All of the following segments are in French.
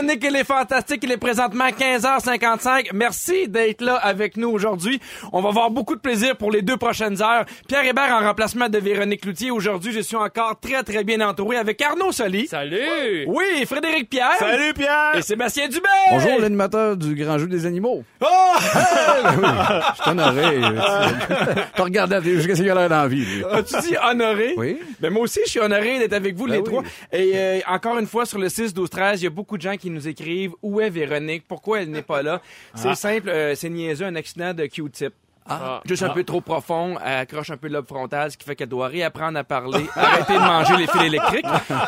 Véronique et les Fantastiques. Il est présentement 15h55. Merci d'être là avec nous aujourd'hui. On va avoir beaucoup de plaisir pour les deux prochaines heures. Pierre Hébert en remplacement de Véronique Loutier. Aujourd'hui, je suis encore très, très bien entouré avec Arnaud Soli. Salut! Oui, Frédéric Pierre. Salut Pierre! Et Sébastien Dubé. Bonjour, l'animateur du Grand Jeu des Animaux. Oh! Je suis honoré. Tu regardé la télé jusqu'à ce qu'il a l'air d'envie. lui. As-tu dit honoré? Oui. Ben moi aussi, je suis honoré d'être avec vous Ben les oui. trois. Et euh, encore une fois, sur le 6, 12, 13, il y a beaucoup de gens qui nous écrivent où est Véronique, pourquoi elle n'est pas là? C'est simple, euh, c'est niaiseux, un accident de Q-tip. Ah. Juste un peu trop profond, elle accroche un peu le lobe frontal, ce qui fait qu'elle doit réapprendre à parler, arrêter de manger les fils électriques.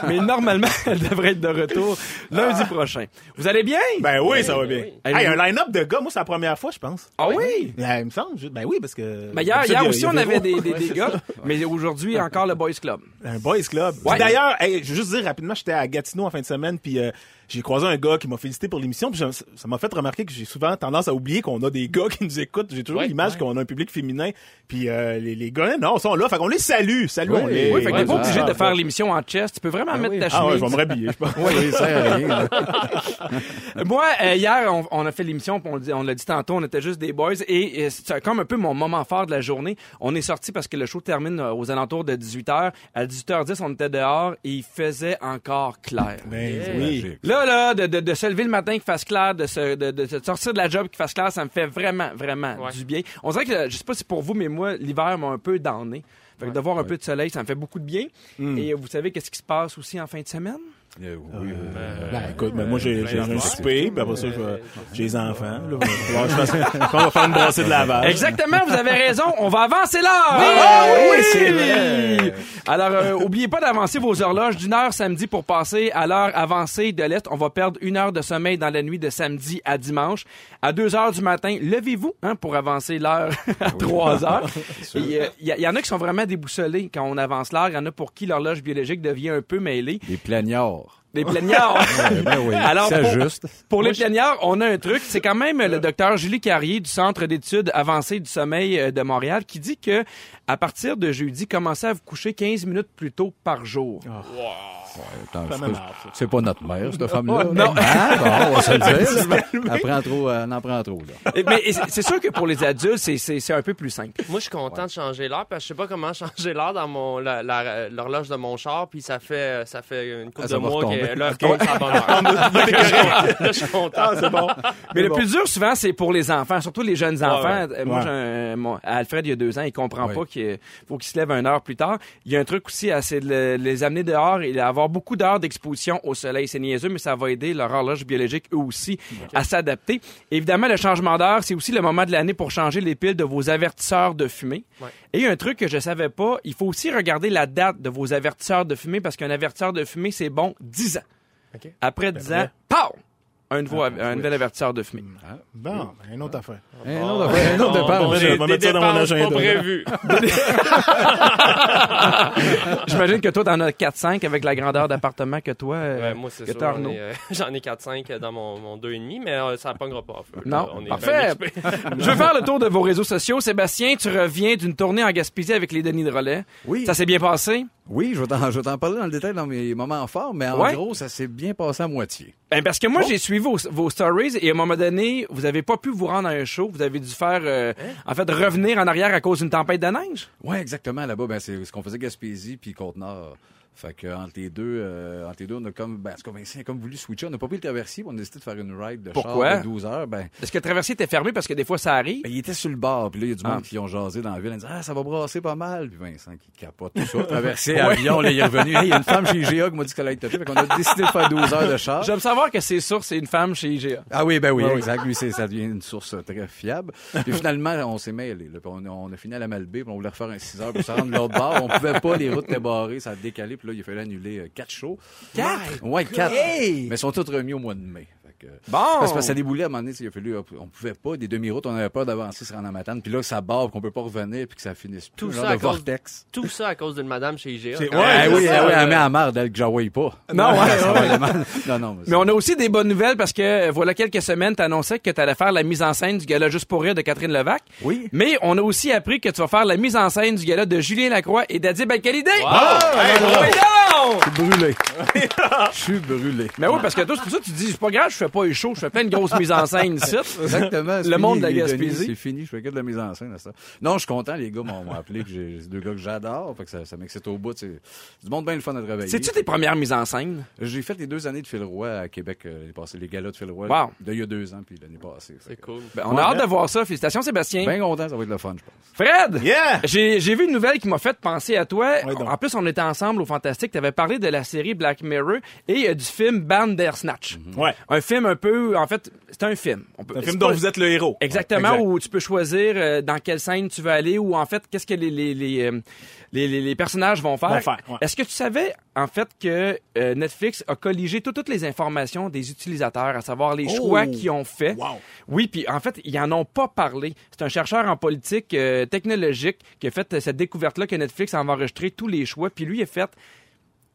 Mais normalement, elle devrait être de retour lundi prochain. Vous allez bien? Ben oui, ça va bien. oui. Hey, un line-up de gars, moi, c'est la première fois, je pense. ah oui? Ben, il me semble. je- Ben oui, parce que. Ben hier, hier il y a- aussi, il y a on avait des, des, des gars, mais aujourd'hui, encore le Boys Club. Un boys club. Ouais. D'ailleurs, hey, je veux juste dire rapidement, j'étais à Gatineau en fin de semaine, puis euh, j'ai croisé un gars qui m'a félicité pour l'émission, puis ça m'a fait remarquer que j'ai souvent tendance à oublier qu'on a des gars qui nous écoutent. J'ai toujours Ouais, l'image qu'on a un public féminin, puis euh, les, les gars, non, sont là, fait qu'on les salue, salut, on les. Oui, fait que t'es pas obligé de faire l'émission en chest. Tu peux vraiment mettre oui. ta Ah ouais, chemise. je vais me rhabiller, je pense. Oui, ça rien. Moi, euh, hier, on, on a fait l'émission, puis on, on l'a dit tantôt, on était juste des boys, et c'est comme un peu mon moment fort de la journée. On est sorti parce que le show termine euh, aux alentours de 18h. À 18h10, on était dehors et il faisait encore clair. Ben oui. Là, là, de, de, de se lever le matin qu'il fasse clair, de, se, de, de, de sortir de la job qu'il fasse clair, ça me fait vraiment, vraiment Ouais. du bien. On dirait que, je sais pas si pour vous, mais moi, l'hiver m'a un peu donné. Fait que de voir un peu de soleil, ça me fait beaucoup de bien. Et euh, vous savez qu'est-ce qui se passe aussi en fin de semaine? Euh, oui, euh, Ben, écoute, ben, moi, j'ai j'ai un souper, puis après ça, j'ai les enfants. Là, on va faire une brassée de lavage. Exactement, vous avez raison. On va avancer l'heure. Ah oui, oui, c'est vrai. Alors, euh, oubliez pas d'avancer vos horloges d'une heure samedi pour passer à l'heure avancée de l'Est. On va perdre une heure de sommeil dans la nuit de samedi à dimanche. À 2 heures du matin, levez-vous hein, pour avancer l'heure à 3 heures. Il y, y en a qui sont vraiment déboussolés quand on avance l'heure. Il y en a pour qui l'horloge biologique devient un peu mêlée. Des plaignards. auch. Des plaignards. Ben oui, Alors, pour- juste. Pour les plaignards, on a un truc. C'est quand même le docteur Julie Carrier du Centre d'études avancées du sommeil euh, de Montréal qui dit que à partir de jeudi, commencez à vous coucher 15 minutes plus tôt par jour. Attends, Ça c'est pas- ça. C'est pas notre mère, cette femme-là. non. Ah, bon, on va se le dire. Elle prend trop, elle en prend trop, là. Et- Mais c'est- sûr que pour les adultes, c'est- un peu plus simple. Moi, je suis content de changer l'heure parce que je sais pas comment changer l'heure dans mon l'horloge de mon char, puis ça fait ça fait une couple Ah, ça de mois que Fait que je suis content. Là, je suis content. Ah, c'est bon. Mais le plus dur, souvent, c'est pour les enfants, surtout les jeunes enfants. ouais. Euh, Moi, Ouais. mon- Alfred, il y a deux ans, il comprend pas qu'il faut qu'il se lève une heure plus tard. Il y a un truc aussi, à- c'est de le- les amener dehors et avoir beaucoup d'heures d'exposition au soleil. C'est niaiseux, mais ça va aider leur horloge biologique, eux aussi, à s'adapter. Évidemment, le changement d'heure, c'est aussi le moment de l'année pour changer les piles de vos avertisseurs de fumée. Et il y a un truc que je savais pas, il faut aussi regarder la date de vos avertisseurs de fumée parce qu'un avertisseur de fumée, c'est bon 10 ans. OK. Après 10 ans, pow! Un, nouveau, un nouvel avertisseur de fumée. Bon, ben, une autre affaire. Un autre, un autre bon, Des, je vais des mettre ça dans mon dépenses agenda. pas prévues. J'imagine que toi, t'en as 4-5 avec la grandeur d'appartement que toi, euh, Ouais, moi, c'est ça. t'as, J'en Arnaud. ai, euh, j'en ai 4-5 dans mon, mon 2,5, mais euh, ça ne pognera pas feu. Non, On est parfait. Je veux faire le tour de vos réseaux sociaux. Sébastien, tu reviens d'une tournée en Gaspésie avec les Denis de Relais. Oui. Ça s'est bien passé? Oui, je vais t'en parler dans le détail dans mes moments forts, mais en Ouais. gros, ça s'est bien passé à moitié. Ben parce que moi, j'ai suivi vos, vos stories et à un moment donné, vous avez pas pu vous rendre à un show. Vous avez dû faire, euh, en fait, revenir en arrière à cause d'une tempête de neige. Ouais, exactement. Là-bas, ben, c'est ce qu'on faisait Gaspésie puis Côte-Nord. Fait que entre les deux, euh, entre les deux, on a comme, ben, cas, Vincent a comme voulu switcher. On n'a pas pris le traversier, on a décidé de faire une ride de Pourquoi? char de 12 heures. Ben, Est-ce que le traversier était fermé parce que des fois ça arrive? ben, il était sur le bord, puis là, il y a du monde Ah. qui ont jasé dans la ville. Ils disent, ah, ça va brasser pas mal. Puis Vincent qui capote tout ça. Traversé avion, là, il est revenu. Hey, il y a une femme chez IGA qui m'a dit que ça allait être. Fait qu'on a décidé de faire 12 heures de char. J'aime savoir que c'est sûr, c'est une femme chez IGA. Ah oui, ben oui, exact. Lui, ça devient une source très fiable. Puis finalement, on s'est mêlé. Là, puis on, a- on a fini à la Malbaie, puis on voulait refaire un 6 heures pour se rendre l'autre bord. On pouvait pas, les routes étaient barrées, ça a décalé. Puis là, il a fallu annuler euh, quatre shows. Quatre? Ouais, quatre. Hey! Mais ils sont tous remis au mois de mai. Que... Bon! Parce que ça déboulait à un moment donné, il a fallu, on pouvait pas, des demi-routes, on avait peur d'avancer, se rendre à Matane, puis là, ça barre, qu'on peut pas revenir, puis que ça finisse plus. Tout un ça genre à de cause- vortex. Tout ça à cause d'une madame chez IGA. Quand ouais, Ah oui, ah ça, oui, elle met à marre d'elle que j'envoie pas. Non, ouais, ouais. Non, non, Mais on a aussi des bonnes nouvelles parce que euh, voilà quelques semaines, tu annonçais que tu allais faire la mise en scène du gala Juste pour rire de Catherine Levac. Oui. Mais on a aussi appris que tu vas faire la mise en scène du gala de Julien Lacroix et d'Adib Al-Khalidé. Ah, Hey, Je suis brûlé. Je suis brûlé. Mais oui, parce que toi, c'est pour ça que tu dis, c'est pas grave, je fais pas les shows, je fais plein de grosses mises en scène ici. Exactement. Le monde de la Gaspésie. C'est fini, je fais que de la mise en scène à ça. Non, je suis content, les gars m'ont appelé, que j'ai c'est deux gars que j'adore, fait que ça, ça m'excite au bout. C'est c'est du monde bien le fun à travailler. C'est-tu tes premières mises en scène? J'ai fait les deux années de Phil Roy à Québec euh, l'année passée, les galas de Phil Roy. Wow. De il y a deux ans, puis l'année passée. C'est cool. Ben, on a hâte de voir ça. Félicitations, Sébastien. Bien content, ça va être le fun, je pense. Fred! Yeah! J'ai vu une nouvelle qui m'a fait penser à toi. Ouais, en plus, on était ensemble au Fantastique. Tu avais parlé de la série Black Mirror et euh, du film Bandersnatch. Ouais. Un film un peu... En fait, c'est un film. On peut- Un film pas- dont vous êtes le héros. Exactement, exact. où tu peux choisir euh, dans quelle scène tu veux aller ou en fait, qu'est-ce que les, les, les, euh, les, personnages vont faire. Vont faire, ouais. Est-ce que tu savais, en fait, que euh, Netflix a colligé tout- toutes les informations des utilisateurs, à savoir les choix Oh! qu'ils ont fait? Wow. Oui, puis en fait, ils en ont pas parlé. C'est un chercheur en politique euh, technologique qui a fait cette découverte-là que Netflix a enregistré tous les choix, puis lui il a fait...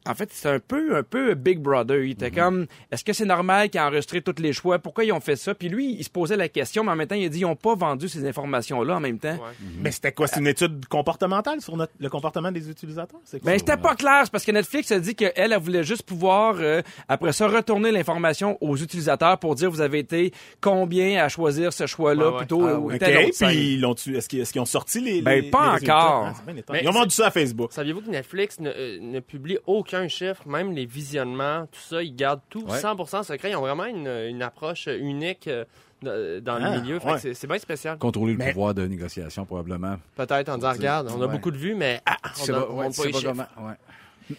En fait, c'est un peu, un peu Big Brother. Il était comme, est-ce que c'est normal qu'ils aient enregistré tous les choix? Pourquoi ils ont fait ça? Puis lui, il se posait la question, mais en même temps, il a dit, ils n'ont pas vendu ces informations-là en même temps. Ouais. Mais c'était quoi? C'est une étude comportementale sur notre- le comportement des utilisateurs? C'est quoi? Ben, c'était pas clair, parce que Netflix a dit qu'elle, elle voulait juste pouvoir, euh, après ça, retourner l'information aux utilisateurs pour dire, vous avez été combien à choisir ce choix-là Ouais, ouais. plutôt Ah, puis est-ce qu'ils ont sorti les, Ben, les- pas les encore. Ah. Mais Ils ont vendu ça à Facebook. Saviez-vous que Netflix ne, euh, ne publie aucun chiffre, même les visionnements, tout ça, ils gardent tout Ouais. 100% secret. Ils ont vraiment une, une approche unique euh, dans Ah, le milieu. Que ouais. c'est- c'est bien spécial. Contrôler le Mais- pouvoir de négociation, probablement. Peut-être en disant, regarde, on a Ouais. beaucoup de vues, mais ah, on donne- pas- ouais, pas comment.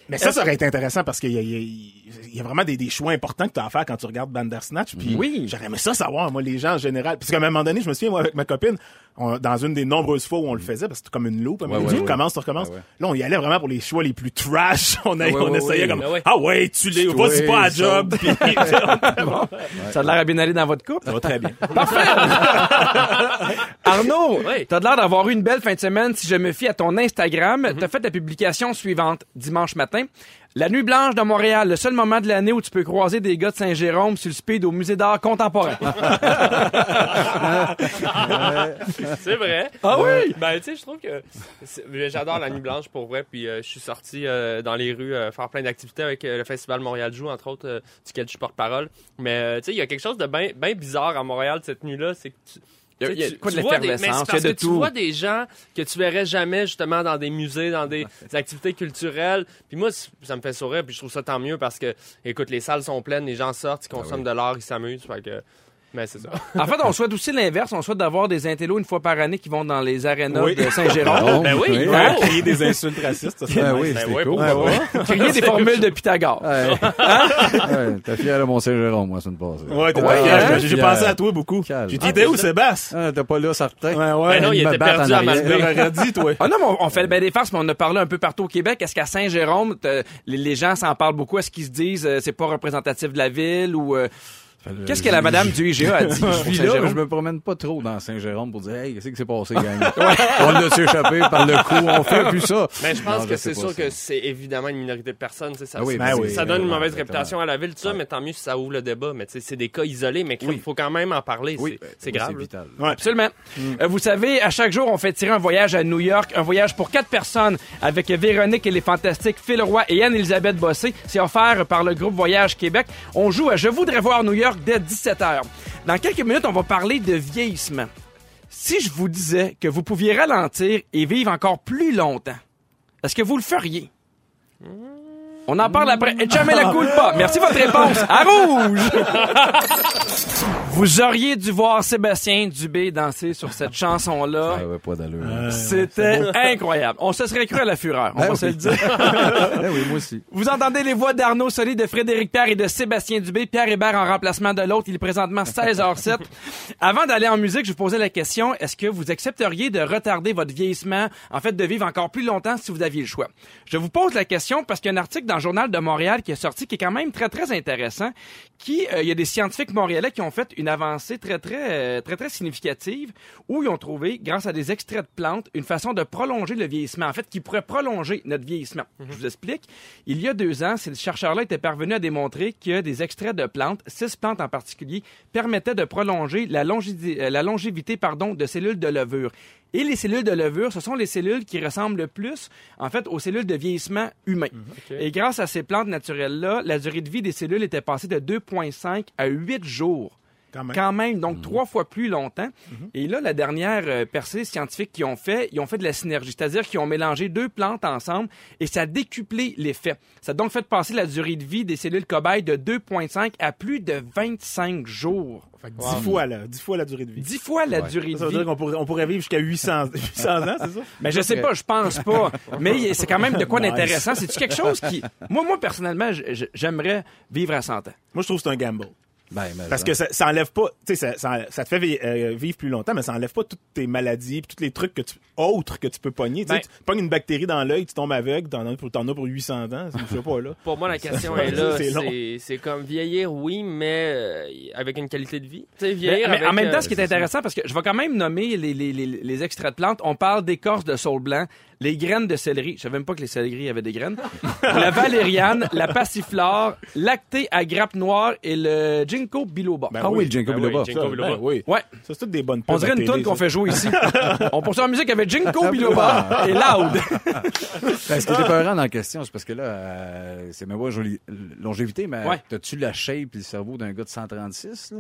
Mais ça, ça aurait été intéressant parce qu'il y, y a- il y a vraiment des, des choix importants que tu as à faire quand tu regardes Bandersnatch. Puis Oui. j'aurais aimé ça savoir, moi, les gens en général. Parce qu'à un moment donné, je me souviens, moi, avec ma copine, on- dans une des nombreuses fois où on le faisait, parce que c'était comme une loupe, Ouais, ouais, tu ouais. recommences, tu recommences. Ouais, ouais. Là, on y allait vraiment pour les choix les plus trash. On, a- Ouais, on ouais, essayait ouais. comme, ah ouais, tu l'es, vas-y pas à job. Puis, Ça a l'air à bien aller dans votre couple. ça va très bien. Arnaud, Oui. t'as l'air d'avoir eu une belle fin de semaine si je me fie à ton Instagram. T'as fait la publication suivante dimanche matin. La nuit blanche de Montréal, le seul moment de l'année où tu peux croiser des gars de Saint-Jérôme sur le speed au musée d'art contemporain. C'est vrai. Ah oui? Ben, tu sais, je trouve que j'adore la nuit blanche pour vrai. Puis euh, je suis sorti euh, dans les rues euh, faire plein d'activités avec euh, le Festival Montréal Joue, entre autres, euh, duquel je suis porte-parole. Mais euh, tu sais, il y a quelque chose de bien ben bizarre à Montréal cette nuit-là. C'est que tu. Il y a- tu quoi de vois des- mais l'effervescence, c'est parce il y a de que tu tout. vois des gens que tu verrais jamais justement dans des musées, dans des, des activités culturelles. Puis moi, ça me fait sourire, puis je trouve ça tant mieux parce que, écoute, les salles sont pleines, les gens sortent, ils consomment de l'art, ils s'amusent. Fait que, mais c'est ça. En fait, on souhaite aussi l'inverse. On souhaite d'avoir des intellos une fois par année qui vont dans les arénas Oui. de Saint-Jérôme. Ben oui, oui. Ouais, crier des insultes racistes, ça, c'est Ben oui, Ben ouais, cool. Ouais, ouais. Crier des formules de Pythagore. Ouais. Ouais, T'es fier de mon Saint-Jérôme, moi, ça me passe. Ouais, t'es Ouais, hein? J'ai- pensé à toi beaucoup. Calme. J'ai dit, Ah, t'es où, Sébastien? Ah, t'es pas là, certain. Ouais, ouais. Ben non, il était perdu à dit, toi. Ah non, mais on, fait le bain des farces, mais on a parlé un peu partout au Québec. Est-ce qu'à Saint-Jérôme, t'as- les, les gens s'en parlent beaucoup? Est-ce qu'ils se disent euh, c'est pas représentatif de la ville ou euh, qu'est-ce que la madame du IGA a dit? Je suis là, je me promène pas trop dans Saint-Jérôme pour dire Hey, qu'est-ce qui s'est passé, gang? on l'a échappé par le cou, on fait plus ça. Mais je pense Non, que c'est sûr ça. que c'est évidemment une minorité de personnes. tu sais, Ça, Ah oui, ben oui, ça ben donne une mauvaise exactement. réputation à la ville, tout ça, mais tant mieux si ça ouvre le débat. Mais tu sais, c'est des cas isolés, mais il Oui. faut quand même en parler. Oui, c'est- c'est grave. vital. Ouais. Absolument. Euh, vous savez, à chaque jour, on fait tirer un voyage à New York, un voyage pour quatre personnes avec Véronique et les fantastiques Phil Roy et Anne-Elisabeth Bossé. C'est offert par le groupe Voyage Québec. On joue à Je voudrais voir New York dès 17h. Dans quelques minutes, on va parler de vieillissement. Si je vous disais que vous pouviez ralentir et vivre encore plus longtemps, est-ce que vous le feriez? On en parle après. Et jamais la coule pas. Merci de votre réponse. À rouge! Vous auriez dû voir Sébastien Dubé danser sur cette chanson-là. Ah ouais, pas d'allure. Euh, C'était incroyable. On se serait cru à la fureur, on Ben va oui. se le dire. Eh oui, moi aussi. Vous entendez les voix d'Arnaud Soli, de Frédéric Pierre et de Sébastien Dubé. Pierre Hébert en remplacement de l'autre. Il est présentement 16h07. Avant d'aller en musique, je vous posais la question, est-ce que vous accepteriez de retarder votre vieillissement, en fait, de vivre encore plus longtemps si vous aviez le choix? Je vous pose la question parce qu'il y a un article dans le Journal de Montréal qui est sorti qui est quand même très, très intéressant, qui, euh, il y a des scientifiques montréalais qui ont fait une avancée très, très, euh, très, très significative où ils ont trouvé, grâce à des extraits de plantes, une façon de prolonger le vieillissement, en fait, qui pourrait prolonger notre vieillissement. Je vous explique. Il y a deux ans, ces chercheurs-là étaient parvenus à démontrer que des extraits de plantes, six plantes en particulier, permettaient de prolonger la, euh, la longévité pardon, de cellules de levure. Et les cellules de levure, ce sont les cellules qui ressemblent le plus, en fait, aux cellules de vieillissement humain. Et grâce à ces plantes naturelles-là, la durée de vie des cellules était passée de 2,5 à 8 jours. Quand même. Quand même, donc trois fois plus longtemps. Et là, la dernière euh, percée scientifique qu'ils ont fait, ils ont fait de la synergie, c'est-à-dire qu'ils ont mélangé deux plantes ensemble et ça a décuplé l'effet. Ça a donc fait passer la durée de vie des cellules cobayes de 2,5 à plus de 25 jours. Fait que dix fois, là, dix fois la durée de vie. 10 fois la Ouais. durée Ça de veut vie. dire qu'on pourrait, on pourrait vivre jusqu'à 800, 800 ans, c'est ça? Mais je sais pas, je pense pas. Mais c'est quand même de quoi Nice. d'intéressant. C'est-tu quelque chose qui... Moi, moi personnellement, j'aimerais vivre à 100 ans. Moi, je trouve que c'est un gamble. Ben, Parce que ça, ça enlève pas, tu sais, ça, ça, ça te fait vi- euh, vivre plus longtemps, mais ça enlève pas toutes tes maladies, puis tous les trucs que tu, autres que tu peux pogner. Ben- tu pognes une bactérie dans l'œil, tu tombes aveugle, t'en as pour, as pour 800 ans, je sais pas, là. Pour moi, la question est là. c'est comme vieillir, oui, mais euh, avec une qualité de vie. Tu sais, Mais, vieillir mais avec, en même temps, euh, ce qui est intéressant, parce que je vais quand même nommer les, les, les, les extraits de plantes. On parle d'écorce de saule blanc, les graines de céleri. Je savais même pas que les céleri avaient des graines. la valériane, la passiflore, lacté à grappe noire et le ginkgo biloba. Ben Ah oui, oui. le Ginkgo Ben oui, biloba. Ginkgo Ça, biloba. ben oui. Ouais. Ça, c'est toutes des bonnes On dirait une tune qu'on fait jouer ici. On poursuit en musique avec Ginkgo biloba et loud. Ben, ce qui est épeurant dans la question, c'est parce que là, euh, c'est même pas joli, longévité, mais Ouais. t'as-tu la shape et le cerveau d'un gars de 136, là?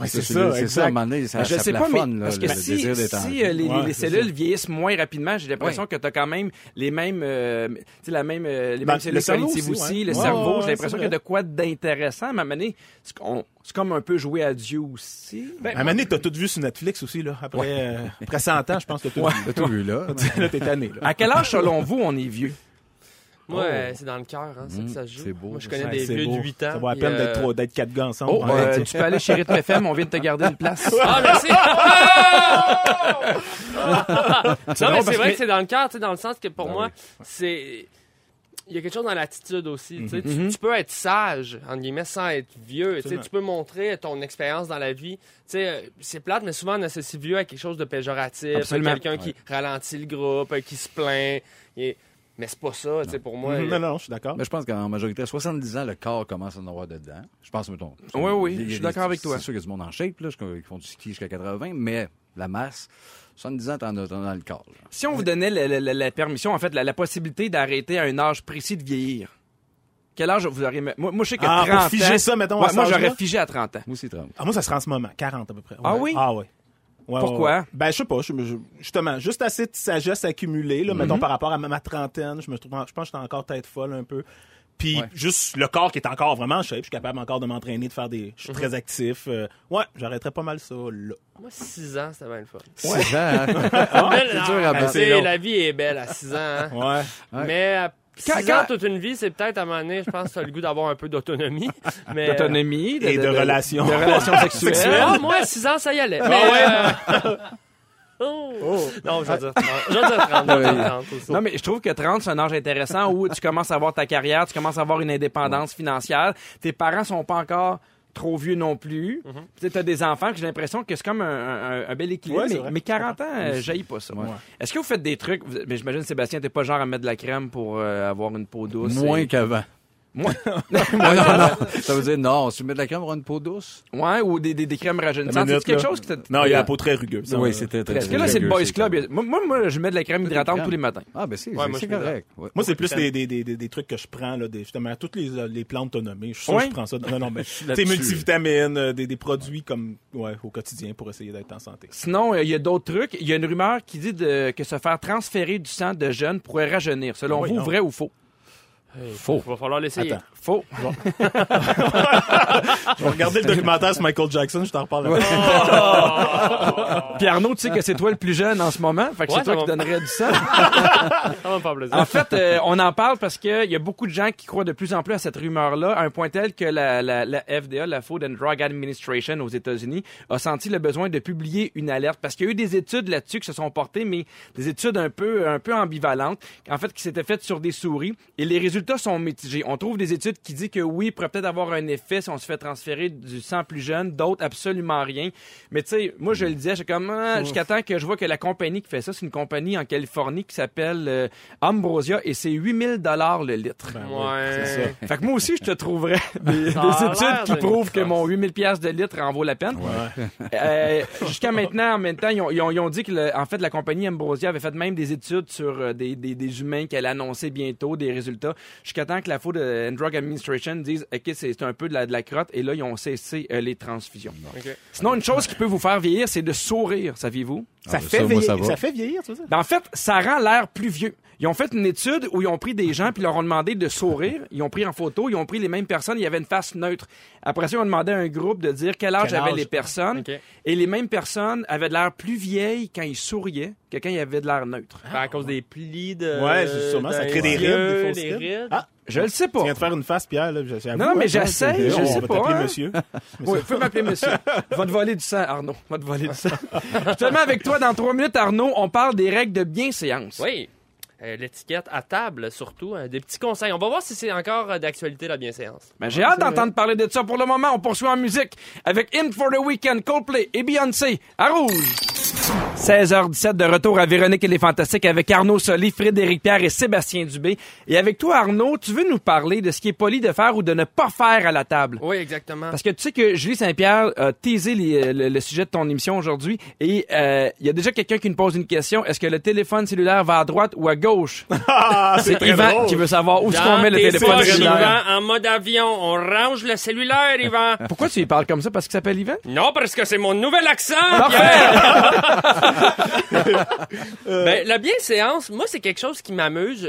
Parce c'est ça, C'est ça, à un moment donné, ça, Mais je ça sais pas, mais là, parce que le, si, le désir d'être si euh, les, Ouais, les c'est cellules ça. vieillissent moins rapidement, j'ai l'impression que tu as quand même les mêmes, euh, tu sais, la même, euh, les Ben, mêmes cellules le cerveau cognitives aussi, aussi, ouais. le Ouais, cerveau. ouais, j'ai l'impression qu'il y a de quoi d'intéressant. Mais à un moment donné, c'est comme un peu jouer à Dieu aussi. À un moment donné, t'as tout vu sur Netflix aussi, là. Après, euh, après 100 ans, je pense que t'as tout vu. T'as tout vu, là. là, t'es tanné. À quel âge, selon vous, on est vieux? Moi, euh, c'est dans le cœur, hein, c'est Mm, que ça se joue. c'est beau, Moi, je ça. connais des vieux beau. de 8 ans. Ça vaut la peine euh, d'être quatre gars ensemble. Oh, Ouais. euh, tu peux aller chez Rythme FM, on vient de te garder une place. Ah, merci! non, mais c'est vrai que- c'est dans le cœur, tu sais, dans le sens que pour Ah moi, oui. c'est. Il y a quelque chose dans l'attitude aussi. tu Mhm. tu, peux être sage, entre guillemets, sans être vieux. Tu peux montrer ton expérience dans la vie. Euh, c'est plate, mais souvent on associe vieux à quelque chose de péjoratif. Absolument. Quelqu'un qui ralentit le groupe, euh, qui se plaint. Et- Mais c'est pas ça, tu sais, pour moi. Non, non, je suis d'accord. Mais je pense qu'en majorité, à 70 ans, le corps commence à en avoir dedans. Je pense, mettons. Oui, oui, je suis d'accord avec toi. C'est sûr qu'il y a du monde en shape, là, qui font du ski jusqu'à 80, mais la masse, 70 ans, t'en as, dans le corps. là. Si on vous donnait la, la- la- la permission, en fait, la, la possibilité d'arrêter à un âge précis de vieillir, quel âge vous auriez... Moi, moi je sais que Ah, 30 pour figer ans... ça, mettons, Ouais, à moi, j'aurais figé à 30 ans. Moi aussi, 30. Ah, moi, ça sera en ce moment, 40 à peu près. Ah oui? Ah oui. Ouais, Pourquoi? ouais, ouais. Ben, je sais pas. je- je- justement, juste assez de sagesse accumulée, là, Mhm. mettons, par rapport à ma, ma trentaine. Je me trouve, je pense que j'étais encore tête folle un peu. Puis, Ouais. juste le corps qui est encore vraiment en shape. Je suis capable encore de m'entraîner, de faire des. Je suis Mhm. très actif. euh, ouais, j'arrêterais pas mal ça, là. Moi, 6 ans, c'était bien le fun. 6 ans, hein? Belle- c'est dur à Ah, long. la vie est belle à 6 ans. hein. Ouais. Ouais. Mais à 6 Quand- ans, quand- toute une vie, c'est peut-être à un moment donné, je pense que tu as le goût d'avoir un peu d'autonomie. Mais, D'autonomie, Et de relations. De relations sexuelles. Ah, moi, à 6 ans, ça y allait. Mais, euh, oh. Non, je vais dire 30. Je vais dire 30. je vais dire 30 aussi. Non, mais je trouve que 30, c'est un âge intéressant où tu commences à avoir ta carrière, tu commences à avoir une indépendance financière. Tes parents sont pas encore trop vieux non plus. Tu as des enfants que j'ai l'impression que c'est comme un, un- un bel équilibre. Ouais, mais, mais 40 ans, euh, jaillit pas ça. Est-ce que vous faites des trucs... vous- Mais j'imagine, Sébastien, t'es pas genre à mettre de la crème pour euh, avoir une peau douce. Moins et- qu'avant. Moins. non, non, non. Ça veut dire, non, si tu mets de la crème pour une peau douce? Ouais, ou des, des, des crèmes rajeunissantes. C'est quelque là. chose qui te... Non, il y a la peau très rugueuse. oui, euh, c'était très Est-ce que là, c'est le rugueux, Boys Club? Moi, moi, moi, je mets de la crème hydratante tous les matins. Ah, ben c'est moi, correct. Ouais. Moi, c'est plus des, des, des, des, des trucs que je prends, là, des, justement, toutes les, euh, les plantes nommées. Je suis sûr Ouais. que je prends ça. Non, non, mais là-dessus. multivitamines, euh, des, des produits comme, ouais, au quotidien pour essayer d'être en santé. Sinon, euh, il y a d'autres trucs. Il y a une rumeur qui dit de, que se faire transférer du sang de jeunes pourrait rajeunir. Selon Oui, vous, vrai ou faux? Faux. Il va falloir l'essayer. Attends. Faux. Je vais regarder le documentaire sur Michael Jackson, je t'en reparle. après. Puis Arnaud, tu sais que c'est toi le plus jeune en ce moment. Fait que Ouais, c'est toi qui donnerais du sang. Ça va me faire plaisir. En fait, euh, on en parle parce qu'il y a beaucoup de gens qui croient de plus en plus à cette rumeur-là, à un point tel que la, la, la FDA, la Food and Drug Administration aux États-Unis, a senti le besoin de publier une alerte parce qu'il y a eu des études là-dessus qui se sont portées, mais des études un peu, un peu ambivalentes, en fait, qui s'étaient faites sur des souris. Et les résultats sont mitigés. On trouve des études qui disent que oui, il pourrait peut-être avoir un effet si on se fait transférer du sang plus jeune, d'autres absolument rien. Mais tu sais, moi je le disais, j'ai comme ah, jusqu'à temps que je vois que la compagnie qui fait ça, c'est une compagnie en Californie qui s'appelle euh, Ambrosia et c'est 8000 dollars le litre. Ben Ouais. c'est ça. Fait que moi aussi, je te trouverais des, études qui prouvent que mon 8000 pièces de litre en vaut la peine. Ouais. Euh, Jusqu'à maintenant, en même temps, ils ont, ils ont- ils ont dit que, le- en fait, la compagnie Ambrosia avait fait même des études sur euh, des, des, des humains qu'elle annonçait bientôt, des résultats, jusqu'à temps que la Food and Drug Administration dise, OK, c'est un peu de la, de la crotte, et là, ils ont cessé euh, les transfusions. Ok. Sinon, une chose qui peut vous faire vieillir, c'est de sourire, saviez-vous? Ça, Ah, ben fait ça, moi, vieillir, ça ça, fait vieillir, dire? Ben, en fait, ça rend l'air plus vieux. Ils ont fait une étude où ils ont pris des gens puis leur ont demandé de sourire. Ils ont pris en photo, ils ont pris les mêmes personnes, il y avait une face neutre. Après ça, ils ont demandé à un groupe de dire quel âge Quel avaient les personnes. Ok. Et les mêmes personnes avaient de l'air plus vieilles quand ils souriaient que quand ils avaient de l'air neutre. Ben, à cause des plis de. Ouais, sûrement, ça crée des rides, des rides. Ah, Je le sais tu pas. viens de faire une face, Pierre, là. j'avoue, Non, mais j'essaye, je On sais va pas, t'appeler hein. monsieur. Oui, vous pouvez m'appeler monsieur. Vais te voler du sang, Arnaud. Vais te voler du sang. Justement, avec toi, dans trois minutes, Arnaud, on parle des règles de bienséance. Oui. Euh, L'étiquette à table, surtout. hein, des petits conseils. On va voir si c'est encore euh, d'actualité, la bienséance. Ben, j'ai hâte d'entendre parler de ça. Pour le moment, on poursuit en musique avec In for the Weekend, Coldplay et Beyoncé à Rouge. 16h17 de retour à Véronique et les Fantastiques avec Arnaud Soli, Frédéric Pierre et Sébastien Dubé. Et avec toi, Arnaud, tu veux nous parler de ce qui est poli de faire ou de ne pas faire à la table? Oui, exactement. Parce que tu sais que Julie Saint-Pierre a teasé les- le, le sujet de ton émission aujourd'hui et euh, il y a déjà quelqu'un qui nous pose une question. Est-ce que le téléphone cellulaire va à droite ou à gauche? Ah, C'est Yvan drôle. qui veut savoir où est-ce qu'on met le téléphone cellulaire. Yvan, en mode avion, on range le cellulaire, Yvan. Pourquoi tu lui parles comme ça? Parce qu'il s'appelle Yvan? Non, parce que c'est mon nouvel accent. Parfait! Ben, la bienséance, moi, c'est quelque chose qui m'amuse.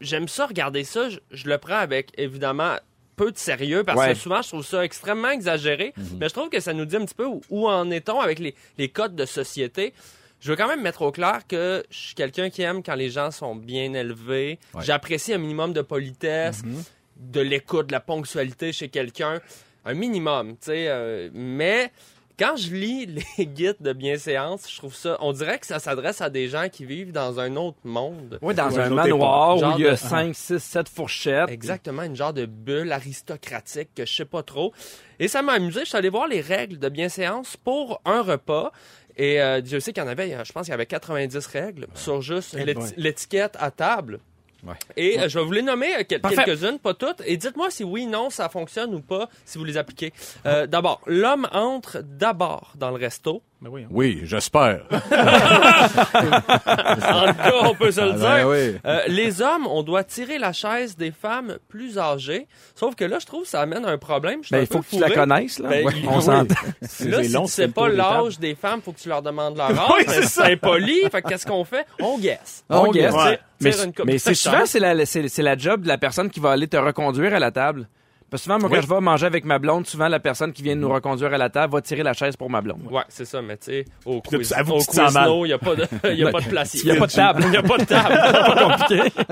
J'aime ça, regarder ça. Je, je le prends avec, évidemment, peu de sérieux parce Ouais. que souvent, je trouve ça extrêmement exagéré. Mais je trouve que ça nous dit un petit peu où, où en est-on avec les, les codes de société. Je veux quand même mettre au clair que je suis quelqu'un qui aime quand les gens sont bien élevés. Ouais. J'apprécie un minimum de politesse, de l'écoute, de la ponctualité chez quelqu'un. Un minimum, tu sais. euh, mais quand je lis les guides de bienséance, je trouve ça. On dirait que ça s'adresse à des gens qui vivent dans un autre monde. Oui, dans Ouais, un manoir où il y a Genre de- 5, 6, 7 fourchettes. Exactement, une genre de bulle aristocratique que je sais pas trop. Et ça m'a amusé. Je suis allé voir les règles de bienséance pour un repas. Et euh, Dieu sait qu'il y en avait, je pense qu'il y avait 90 règles sur juste Eh ben. l'étiquette à table. Ouais. Et euh, je vais vous les nommer euh, quel- quelques-unes, pas toutes. Et dites-moi si oui, non, ça fonctionne ou pas, si vous les appliquez. Euh, d'abord, l'homme entre d'abord dans le resto. Ben oui, hein. Oui, j'espère. En tout cas, on peut se le Ah, dire. ben oui. Euh, les hommes, on doit tirer la chaise des femmes plus âgées. Sauf que là, je trouve que ça amène un problème. Suis Ben, un il faut que tu la connaisses, là. Ben, Ouais, il- on s'entend. Là, c'est si long, tu sais pas des l'âge des femmes, faut que tu leur demandes leur âge. Oui, c'est impoli. Fait qu'est-ce qu'on fait? On guesse. On On guesse. guesse. Ouais. Mais, mais c'est souvent, c'est la, c'est, c'est la job de la personne qui va aller te reconduire à la table. Parce que souvent, moi, quand je vais manger avec ma blonde, souvent, la personne qui vient nous reconduire à la table va tirer la chaise pour ma blonde. Ouais, c'est ça, mais tu sais, au quiz, au il n'y a pas de, il y a pas de place. Il y a pas de table. Il n'y a pas de table. C'est pas compliqué.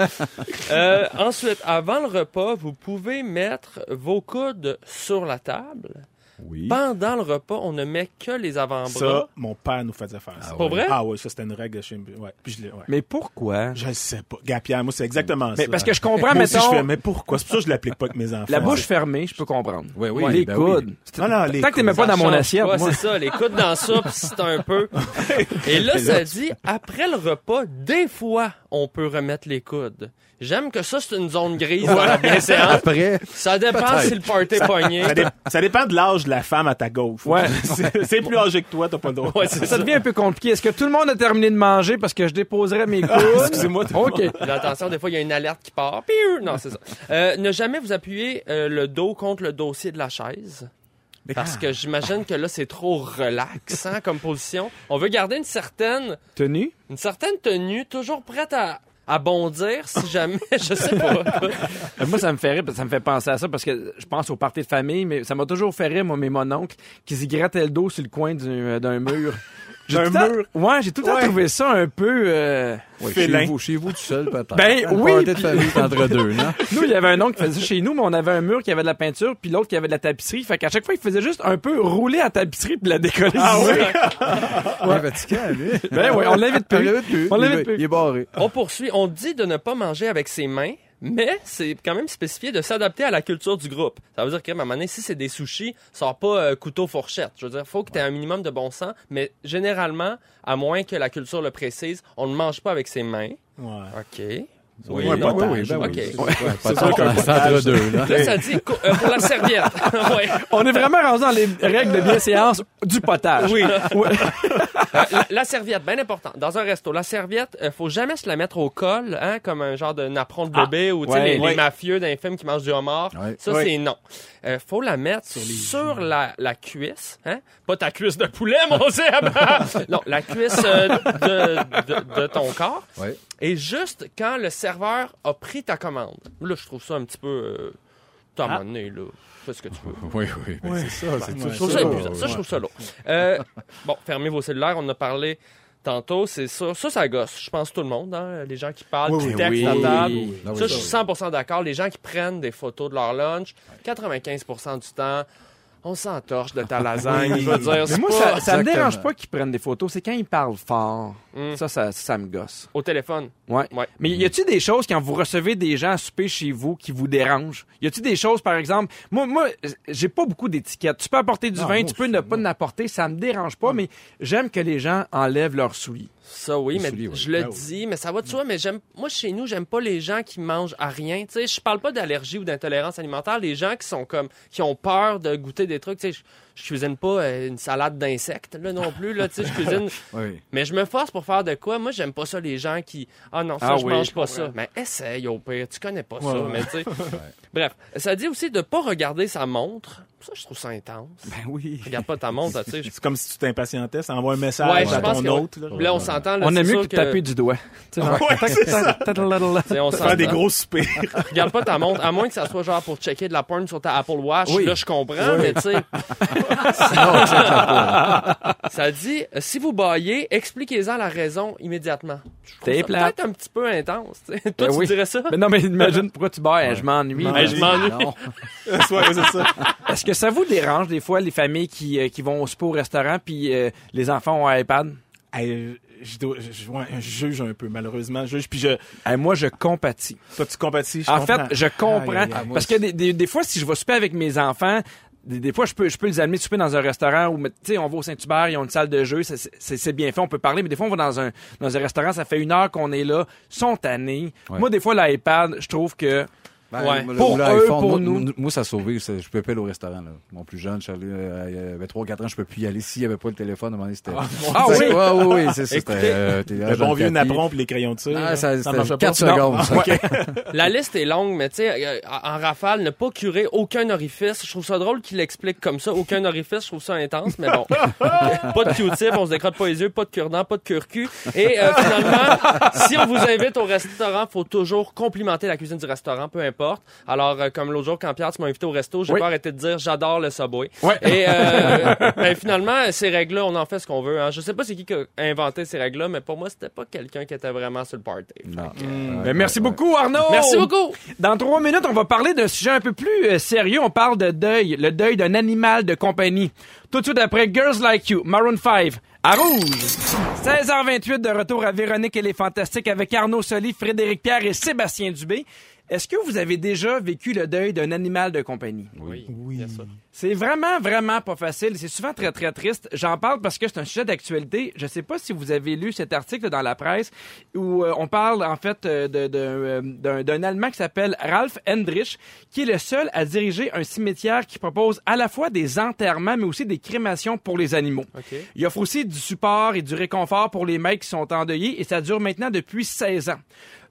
Euh, ensuite, avant le repas, vous pouvez mettre vos coudes sur la table. Oui. Pendant le repas, on ne met que les avant-bras. Ça, mon père nous faisait faire ça. Pour vrai? Ah oui, ça c'était une règle chez ouais. Puis je ouais. Mais pourquoi? Je sais pas. Gars, Pierre, moi c'est exactement ça. Mais parce que je comprends, mettons, je fais, mais pourquoi? C'est pour ça que je l'applique pas avec mes enfants. la bouche fermée, je peux comprendre. Oui, oui, les ben coudes. oui. C'est- Non, non, les Tant que t'es même coudes, pas dans Ça mon assiette, pas, moi. c'est ça, les coudes dans soupe, c'est un peu. Et là, ça dit, après le repas, des fois, on peut remettre les coudes. J'aime que ça, c'est une zone grise dans la bienséance. Après, Ça dépend si le party est pogné. Ça, dé- ça dépend de l'âge de la femme à ta gauche. Ouais. c'est c'est plus âgé que toi, t'as pas le droit. Ouais, c'est Ça ça. devient un peu compliqué. Est-ce que tout le monde a terminé de manger parce que je déposerais mes coudes? Excusez-moi, OK. Là, attention, des fois, il y a une alerte qui part. Piou! Non, c'est ça. Euh, ne jamais vous appuyer euh, le dos contre le dossier de la chaise. Parce que j'imagine que là, c'est trop relaxant comme position. On veut garder une certaine, Tenue? une certaine tenue, toujours prête à, à bondir si jamais, je sais pas. Euh, Moi, ça me fait rire, ça me fait penser à ça parce que je pense au party de famille, mais ça m'a toujours fait rire, moi, mes mononcles, qui s'y grattaient le dos sur le coin du- d'un mur. J'ai temps- mur? Ouais, j'ai tout le temps Ouais. trouvé ça un peu. euh, Ouais, Félin. chez vous, chez vous tout seul, peut-être. Ben, oui, de entre deux, non? Nous, il y avait un oncle qui faisait ça chez nous, mais on avait un mur qui avait de la peinture, puis l'autre qui avait de la tapisserie. Fait qu'à chaque fois, il faisait juste un peu rouler à tapisserie puis la décoller. Ah oui? Lui. Ben oui, on l'invite On plus. l'invite plus. On l'invite plus. Il est barré. On poursuit. On dit de ne pas manger avec ses mains, mais c'est quand même spécifié de s'adapter à la culture du groupe. Ça veut dire qu'à un moment donné, si c'est des sushis, sort pas euh, couteau fourchette. Je veux dire, faut que tu aies un minimum de bon sens, mais généralement, à moins que la culture le précise, on ne mange pas avec ses mains. Ouais. OK. Oui, un oui, potage. oui, ben oui. C'est- sûr qu'un entre deux, là. Là, ça dit euh, pour la serviette. ouais. On est vraiment rendu dans les règles de bienséance du potage. Oui. Ouais. Euh, la, la serviette, bien important. Dans un resto, la serviette, euh, faut jamais se la mettre au col, hein, comme un genre de napperon de bébé ou ouais, les, mafieux d'un film qui mangent du homard. Ouais. Ça, Ouais. c'est non. Euh, faut la mettre sur, la, la cuisse, hein? Pas ta cuisse de poulet, mon Zeb! non, la cuisse euh, de, de, de ton corps. Et juste quand le serveur a pris ta commande. Là, je trouve ça un petit peu... Euh, t'as moment donné, là. Fais ce que tu veux. Oui, oui, mais c'est ça, c'est tout Je trouve ça épuisant. Ça, je trouve ça lourd. Euh, bon, fermez vos cellulaires. On en a parlé tantôt. C'est ça. Ça, ça gosse. Je pense tout le monde. Hein? Les gens qui parlent, Oui, qui oui. textent Oui. à table. Oui, oui. Ça, je suis 100% d'accord. Les gens qui prennent des photos de leur lunch, 95% du temps, on s'entorche de ta lasagne. Je veux dire, Mais moi, pas ça, ça me dérange pas qu'ils prennent des photos. C'est quand ils parlent fort. Mm. Ça, ça, ça me gosse. au téléphone. Ouais. Ouais. Mais y a-tu des choses quand vous recevez des gens à souper chez vous qui vous dérangent? Y a-tu des choses, par exemple, moi, moi, j'ai pas beaucoup d'étiquettes. Tu peux apporter du Non, vin, tu peux ne pas non. en apporter, ça me dérange pas, mais j'aime que les gens enlèvent leurs souliers. Ça, oui, Les mais souliers, oui. je le Ah oui. dis, mais ça va de soi. Mais j'aime, moi, chez nous, j'aime pas les gens qui mangent à rien. Tu sais, je parle pas d'allergie ou d'intolérance alimentaire. Les gens qui sont comme, qui ont peur de goûter des trucs. Tu sais, je, je cuisine pas euh, une salade d'insectes, là, non plus, là. Tu sais, je cuisine. Oui. Mais je me force pour faire de quoi? Moi, j'aime pas ça, les gens qui. Ah non, ça, Ah je oui, mange pas ça. Mais essaye au pire. Tu connais pas ça, Ouais, mais tu sais. Bref, ça dit aussi de pas regarder sa montre. Ça, je trouve ça intense. Ben oui. Regarde pas ta montre, tu sais. je- C'est comme si tu t'impatientais, ça envoie un message Ouais, je à pense ton que- hôte. Là. Là, on s'entend. On aime mieux que de taper du doigt. On Faire des gros soupers. Regarde pas ta montre, à moins que ça soit genre pour checker de la porn sur ta Apple Watch. Oui. Là, je comprends, mais tu sais. ça dit, si vous baillez, expliquez-en la raison immédiatement. T'es ça plate. Peut-être un petit peu intense. tu sais. Toi, Ben tu oui. dirais ça? Mais non, mais imagine pourquoi tu bailles. Je m'ennuie. Ouais, je m'ennuie. Non. Soit, c'est ça. Est-ce que ça vous dérange des fois les familles qui, euh, qui vont au spa au restaurant puis euh, les enfants ont un iPad? Hey, je, dois- je- ouais, je juge un peu, malheureusement. Je juge, puis je, Hey, moi, je compatis. toi, tu compatis, je En comprends. fait, je comprends. Parce que des, des, des fois, si je vais souper avec mes enfants, des, des fois, je peux, je peux les amener souper dans un restaurant où, tu sais, on va au Saint-Hubert, ils ont une salle de jeu, c'est- bien fait, on peut parler, mais des fois, on va dans un, dans un restaurant, ça fait une heure qu'on est là, sont tannés. Ouais. Moi, des fois, l'iPad, je trouve que... Ben, Ouais. le- Pour ou eux, pour moi, nous. moi, ça a sauvé. Je peux pas aller au restaurant. Là. Mon plus jeune, je suis allé, euh, il y avait 3-4 ans, je peux plus y aller. S'il n'y avait pas le téléphone, à un moment donné, c'était... Ah oui? Ouais, oui, oui, c'est ça. Écoutez, c'était, euh, Le bon vieux napperon puis les crayons de cire. Ah, ça, ça c'était marche pas. 4 Non. secondes. La liste est longue, mais tu sais, euh, en rafale, ne pas curer aucun orifice. Je trouve ça drôle qu'il l'explique comme ça. Aucun orifice, je trouve ça intense, mais bon. pas de Q-tip, on se décrotte pas les yeux, pas de cure-dent, pas de cure-cul. Et euh, finalement, si on vous invite au restaurant, faut toujours complimenter la cuisine du restaurant, peu importe. Alors, euh, comme l'autre jour, quand Pierre, tu m'as invité au resto, j'ai Oui. pas arrêté de dire j'adore le Subway. Ouais. Et euh, ben, finalement, ces règles-là, on en fait ce qu'on veut. Hein. Je sais pas c'est qui qui a inventé ces règles-là, mais pour moi, c'était pas quelqu'un qui était vraiment sur le party. Non. Ben, merci beaucoup, Arnaud! Merci beaucoup! Dans trois minutes, on va parler d'un sujet un peu plus euh, sérieux. On parle de deuil, le deuil d'un animal de compagnie. Tout de suite après Girls Like You, Maroon 5, à Rouge. 16h28 de retour à Véronique et les Fantastiques avec Arnaud Soli, Frédéric Pierre et Sébastien Dubé. Est-ce que vous avez déjà vécu le deuil d'un animal de compagnie? Oui, Oui. bien sûr. C'est vraiment, vraiment pas facile. C'est souvent très, très triste. J'en parle parce que c'est un sujet d'actualité. Je sais pas si vous avez lu cet article dans la presse où euh, on parle, en fait, euh, de- de, euh, d'un, Allemand qui s'appelle Ralph Hendrich, qui est le seul à diriger un cimetière qui propose à la fois des enterrements, mais aussi des crémations pour les animaux. Il offre aussi du support et du réconfort pour les mecs qui sont endeuillés et ça dure maintenant depuis 16 ans.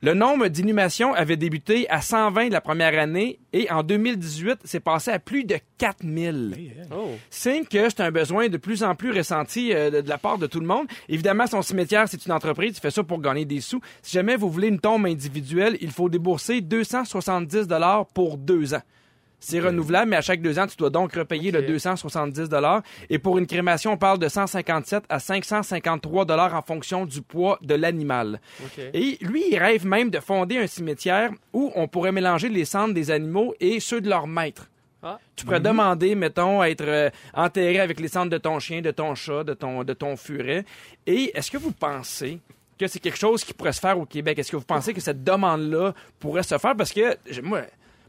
Le nombre d'inhumations avait débuté à 120 la première année et en 2018, c'est passé à plus de 4000. 000. Oh. Signe que c'est un besoin de plus en plus ressenti euh, de, de la part de tout le monde. Évidemment, son cimetière, c'est une entreprise, il fait ça pour gagner des sous. Si jamais vous voulez une tombe individuelle, il faut débourser 270 dollars pour deux ans. C'est renouvelable, mais à chaque deux ans, tu dois donc repayer le 270 dollars. Et pour une crémation, on parle de 157 à 553 dollars en fonction du poids de l'animal. Et lui, il rêve même de fonder un cimetière où on pourrait mélanger les cendres des animaux et ceux de leurs maîtres. Ah. Tu pourrais demander, mettons, à être euh, enterré avec les cendres de ton chien, de ton chat, de ton, de ton furet. Et est-ce que vous pensez que c'est quelque chose qui pourrait se faire au Québec? Est-ce que vous pensez que cette demande-là pourrait se faire? Parce que moi,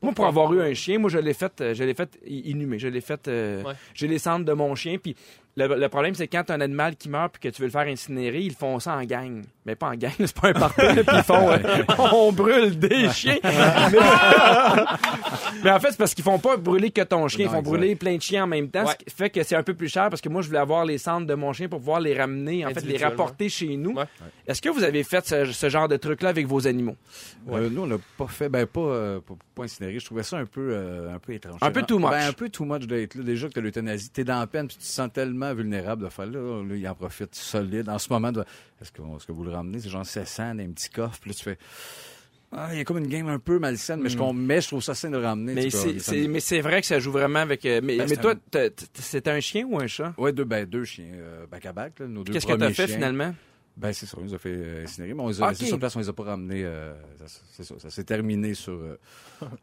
moi pour avoir eu un chien, moi, je l'ai fait, euh, je l'ai fait i- inhumer. Je l'ai fait, euh, Ouais. j'ai les cendres de mon chien. Puis le, le problème, c'est quand tu as un animal qui meurt puis que tu veux le faire incinérer, ils font ça en gang. Mais pas en gang, c'est pas un party. puis ils font, euh, on brûle des chiens. Mais en fait, c'est parce qu'ils font pas brûler que ton chien, ils font brûler plein de chiens en même temps, Ouais. ce qui fait que c'est un peu plus cher parce que moi, je voulais avoir les cendres de mon chien pour pouvoir les ramener, en fait, les rapporter chez nous. Ouais. Est-ce que vous avez fait ce, ce genre de truc-là avec vos animaux? Euh, nous, on l'a pas fait, ben pas, euh, pas, incinéré. Je trouvais ça un peu, un peu étrange. Un peu too much. Ben, un peu too much d'être là. Déjà que l'euthanasie, t'es dans la peine, puis tu te sens tellement vulnérable de faire là. Là, il en profite solide. En ce moment, de- est-ce que, vous le ramenez? C'est genre 700 dans un petit coffre, puis là, tu fais. Ah, il y a comme une game un peu malsaine, mais je, com- mais je trouve ça sain de ramener. Mm. Mais c'est, vrai que ça joue vraiment avec. euh, mais Ben, mais toi, c'était un chien ou un chat? Ouais, deux, ben, deux chiens, euh, back à back, là, nos deux Qu'est-ce que t'as fait chiens. finalement? Ben, c'est ça, on les a fait euh, incinérer, mais on les a Ok. laissés sur place, on les a pas ramenés. euh, c'est ça, ça s'est terminé sur, euh,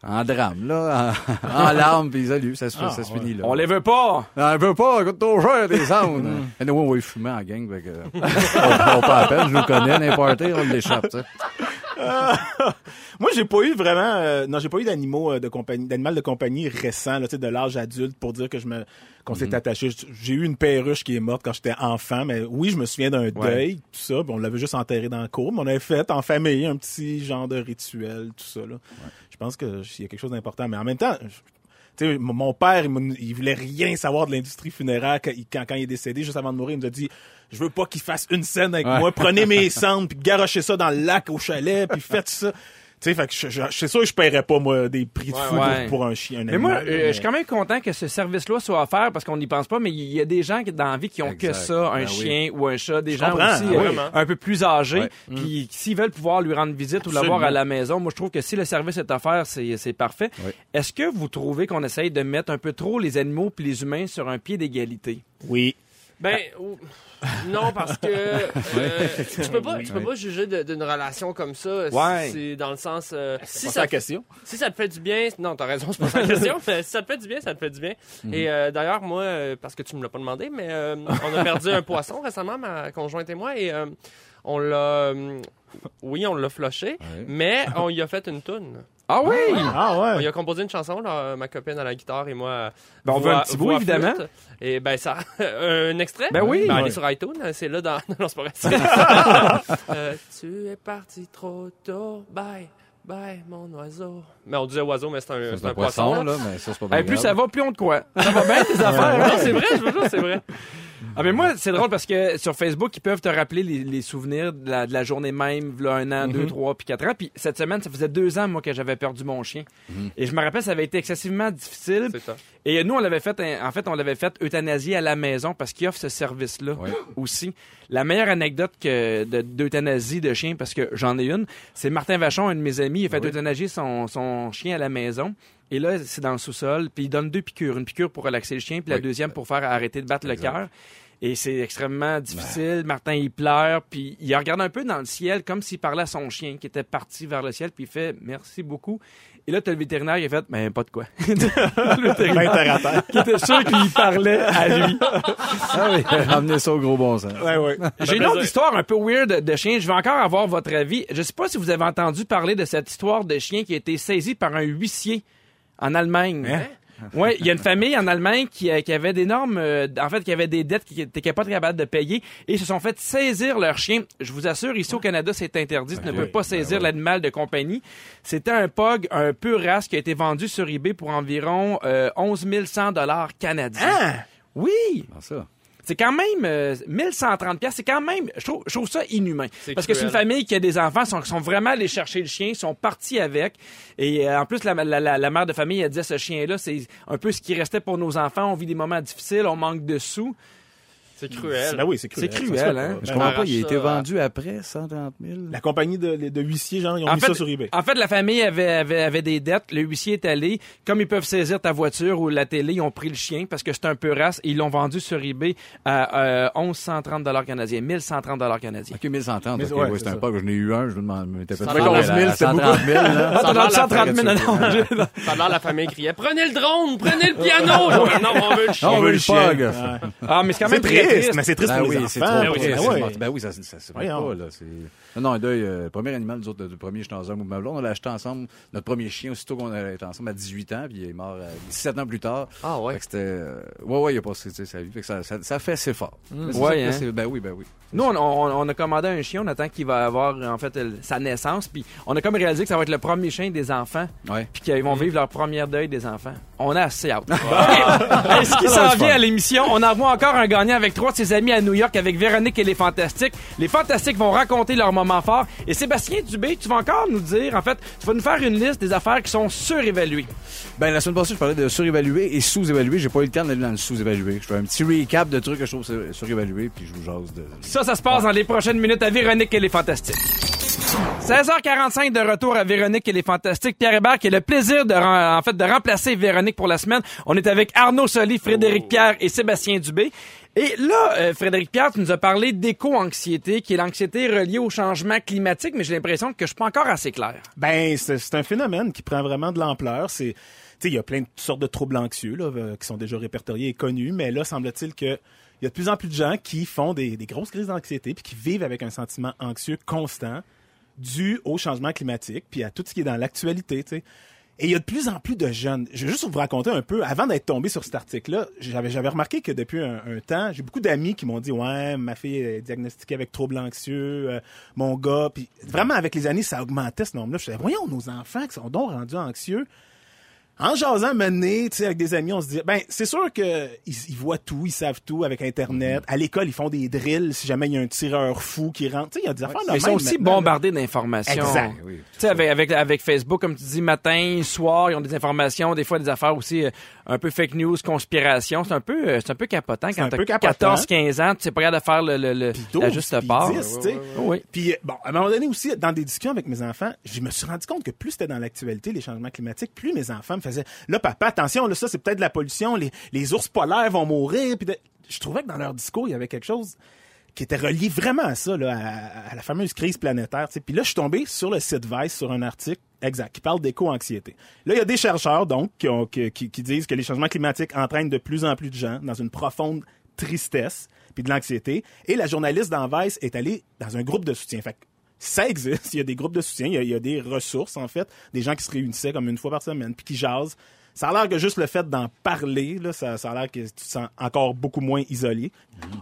en drame, là, en, en larmes, puis salut, ça se, Ah, ça se ouais. finit là. On les veut pas! Non, elle veut pas, écoute trop cher des sounds. Et nous, on va y fumer en gang, fait que, on, on pas à peine, je nous connais, n'importe on l'échappe, tu sais. Moi, j'ai pas eu vraiment, euh, non, j'ai pas eu d'animaux euh, de compagnie, d'animal de compagnie récent, là, tu sais, de l'âge adulte pour dire que je me, qu'on s'est attaché. J'ai eu une perruche qui est morte quand j'étais enfant, mais oui, je me souviens d'un deuil, tout ça. puis on l'avait juste enterré dans le cour, mais on avait fait en famille un petit genre de rituel, tout ça. Là. Je pense que il y a quelque chose d'important, mais en même temps. je- mon- père, il, voulait rien savoir de l'industrie funéraire quand, il- quand, quand il est décédé, juste avant de mourir. Il nous a dit, je veux pas qu'il fasse une scène avec Ouais. moi. Prenez mes cendres, puis garochez ça dans le lac au chalet, puis faites ça. Tu sais, fait que je, je, je- c'est sûr que je paierais pas, moi, des prix de fou pour- ouais. Pour, un chien, un Mais moi, animal, euh, mais- je suis quand même content que ce service-là soit offert parce qu'on n'y pense pas, mais il y a des gens qui, dans la vie qui ont que ça, un Ben oui. chien ou un chat, des Je gens comprends, aussi ah euh, un peu plus âgés, puis s'ils veulent pouvoir lui rendre visite ou l'avoir à la maison, moi je trouve que si le service est offert, c'est c'est parfait. Est-ce que vous trouvez qu'on essaye de mettre un peu trop les animaux puis les humains sur un pied d'égalité? Oui. Ben, ou- non, parce que euh, tu peux pas, tu peux pas juger de- d'une relation comme ça. si Ouais. C'est dans le sens. euh, si, C'est ça, la question. si ça te fait du bien, non, t'as raison, c'est pas ça la question, mais si ça te fait du bien, ça te fait du bien. Mhm. Et euh, d'ailleurs, moi, euh, parce que tu me l'as pas demandé, mais euh, on a perdu un poisson récemment, ma conjointe et moi, et euh, on l'a. euh, oui, on l'a flushé, Ouais. mais on y a fait une toune. Ah oui! Ah On ouais. y a composé une chanson, là, ma copine à la guitare et moi. Ben, on veut un petit bout, évidemment. flûte. Et ben ça, un extrait. Ben oui. allez Ouais. sur iTunes, c'est là dans. Non, c'est pas vrai. Euh, tu es parti trop tôt, bye, bye mon oiseau. Mais on disait oiseau, mais c'est un, C'est un poisson, là, mais ça, c'est pas Hey, plus ça va, plus on te croit. Ça va bien tes affaires? Non, hein? c'est vrai, je veux dire, c'est vrai. Ah mais moi, c'est drôle parce que sur Facebook, ils peuvent te rappeler les, les souvenirs de la, de la journée même, là, un an, deux, trois, puis quatre ans. Puis cette semaine, ça faisait deux ans, moi, que j'avais perdu mon chien. Et je me rappelle, ça avait été excessivement difficile. C'est ça. Et nous, on l'avait fait, en fait, on l'avait fait euthanasier à la maison parce qu'ils offrent ce service-là Ouais. aussi. La meilleure anecdote que de- d'euthanasie de chien, parce que j'en ai une, c'est Martin Vachon, un de mes amis, il a fait Oui. euthanasier son, son chien à la maison. Et là, c'est dans le sous-sol, puis il donne deux piqûres. Une piqûre pour relaxer le chien, puis la Oui. deuxième pour faire arrêter de battre Exact. le cœur. Et c'est extrêmement difficile. Martin, il pleure, puis il regarde un peu dans le ciel, comme s'il parlait à son chien qui était parti vers le ciel, puis il fait « Merci beaucoup ». Et là, t'as le vétérinaire, il a fait « Ben, pas de quoi ». Le vétérinaire Ben, qui était sûr qu'il parlait à lui. Ah oui, ramenez ça au gros bon sens. Ouais, ouais. J'ai une autre histoire un peu weird de chien. Je vais encore avoir votre avis. Je sais pas si vous avez entendu parler de cette histoire de chien qui a été saisi par un huissier en Allemagne. Hein? Ouais, il y a une famille en Allemagne qui, euh, qui avait d'énormes, euh, en fait, qui avait des dettes qui n'étaient pas capables de payer et ils se sont fait saisir leur chien. Je vous assure, ici au Canada, c'est interdit. Tu ne Ok. peux pas Ben saisir l'animal de compagnie. C'était un pug, un pur race qui a été vendu sur eBay pour environ euh, 11 100 dollars canadiens. Ah! Oui! Ça? C'est quand même euh, 1130 pièces, c'est quand même je trouve, je trouve ça inhumain. Parce que c'est une famille qui a des enfants sont, sont vraiment allés chercher le chien, sont partis avec. Et euh, en plus la, la, la, la mère de famille elle disait ce chien là, c'est un peu ce qui restait pour nos enfants, on vit des moments difficiles, on manque de sous. C'est cruel. Ben oui, c'est cruel. C'est cruel, hein? Je comprends pas, il a été vendu après 130 000. La compagnie de, de huissiers, genre, ils ont En mis fait, ça sur eBay. en fait, la famille avait, avait, avait des dettes. Le huissier est allé. Comme ils peuvent saisir ta voiture ou la télé, ils ont pris le chien parce que c'est un peu race et ils l'ont vendu sur eBay à euh, 1130 dollars canadiens, 1130 dollars canadiens. OK, 1130. Mais OK, ouais, ouais, c'est un pas que j'en ai eu un, je me demande, mais t'as fait Ça faire a l'air- 11 000, c'était 130 130 000, là. Ah, t'as dans le 130 000, non, l'air la famille criait Prenez le drone, prenez le piano. Non, on veut le chien. On veut le chien. pog. Ah, mais c'est quand C'est même très triste, triste. mais c'est triste Ben pour oui, les c'est enfants. trop Ben oui. Ben. Ben oui, ça, ça se pas, là. c'est- Non, non, un deuil, euh, premier animal, nous autres, le premier, j'étais dans un mouvement blond, on l'a acheté ensemble, notre premier chien, aussitôt qu'on a été ensemble à 18 ans, puis il est mort euh, 17 ans plus tard. Ah Fait ouais. que c'était, euh, ouais, ouais, il a passé, sa vie. Fait que ça, ça, ça fait assez fort. C'est Ouais, hein. c'est- Ben oui, ben oui. Nous, on, on- on a commandé un chien, on attend qu'il va avoir en fait euh, sa naissance, puis on a comme réalisé que ça va être le premier chien des enfants, Ouais. puis qu'ils vont vivre leur première deuil des enfants. On a assez hâte. Hey, ce qui s'en vient à l'émission, on envoie encore un gagnant avec trois de ses amis à New York avec Véronique et les Fantastiques. Les Fantastiques vont raconter leurs moments forts. Et Sébastien Dubé, tu vas encore nous dire, en fait, tu vas nous faire une liste des affaires qui sont surévaluées. Ben, la semaine passée, je parlais de surévaluer et sous-évaluer. J'ai pas eu le temps d'aller dans le sous-évaluer. Je fais un petit recap de trucs que je trouve sur- surévalués, puis je vous jase de. Ça, ça se passe dans les prochaines minutes à Véronique et les Fantastiques. 16h45 de retour à Véronique et les Fantastiques. Pierre Hébert qui a le plaisir de, en fait, de remplacer Véronique pour la semaine. On est avec Arnaud Soli, Frédéric Pierre et Sébastien Dubé. Et là, euh, Frédéric Pierre, tu nous as parlé d'éco-anxiété, qui est l'anxiété reliée au changement climatique, mais j'ai l'impression que je suis pas encore assez clair. Ben, c'est un phénomène qui prend vraiment de l'ampleur. C'est, il y a plein de sortes de troubles anxieux là, euh, qui sont déjà répertoriés et connus, mais là, semble-t-il que il y a de plus en plus de gens qui font des, des grosses crises d'anxiété puis qui vivent avec un sentiment anxieux constant dû au changement climatique puis à tout ce qui est dans l'actualité. Et il y a de plus en plus de jeunes. Je vais juste vous raconter un peu, avant d'être tombé sur cet article-là, j'avais, j'avais remarqué que depuis un, temps, j'ai beaucoup d'amis qui m'ont dit Ouais, ma fille est diagnostiquée avec trouble anxieux, euh, mon gars. Puis vraiment, avec les années, ça augmentait ce nombre-là. Je disais Voyons, nos enfants qui sont donc rendus anxieux. En jasant mené, tu sais, avec des amis, on se dit, ben, c'est sûr que ils, ils voient tout, ils savent tout avec Internet. À l'école, ils font des drills si jamais il y a un tireur fou qui rentre. Tu sais, il y a des affaires de Mais ils sont aussi maintenant, bombardés d'informations. Exact. Oui. Tu sais, avec, avec, avec Facebook, comme tu dis, matin, soir, ils ont des informations, des fois des affaires aussi euh, un peu fake news, conspiration. C'est un peu, euh, c'est un peu capotant quand t'as peu capotant. 14, 15 ans, tu sais pas capable de faire le, le, le- la 12, juste part. 10, tu sais. Oui. Puis, euh, bon, à un moment donné aussi, dans des discussions avec mes enfants, je me suis rendu compte que plus c'était dans l'actualité, les changements climatiques, plus mes enfants me là, papa, attention, là, ça, c'est peut-être de la pollution, les, ours polaires vont mourir. Puis je trouvais que dans leur discours, il y avait quelque chose qui était relié vraiment à ça, là, à, la fameuse crise planétaire. Puis là, je suis tombé sur le site Vice, sur un article exact, qui parle d'éco-anxiété. Là, il y a des chercheurs, donc, qui, disent que les changements climatiques entraînent de plus en plus de gens dans une profonde tristesse puis de l'anxiété. Et la journaliste dans Vice est allée dans un groupe de soutien. Ça existe, il y a des groupes de soutien, il y a, il y a des ressources, en fait, des gens qui se réunissaient comme une fois par semaine, puis qui jasent. Ça a l'air que juste le fait d'en parler, là, ça, ça a l'air que tu te sens encore beaucoup moins isolé.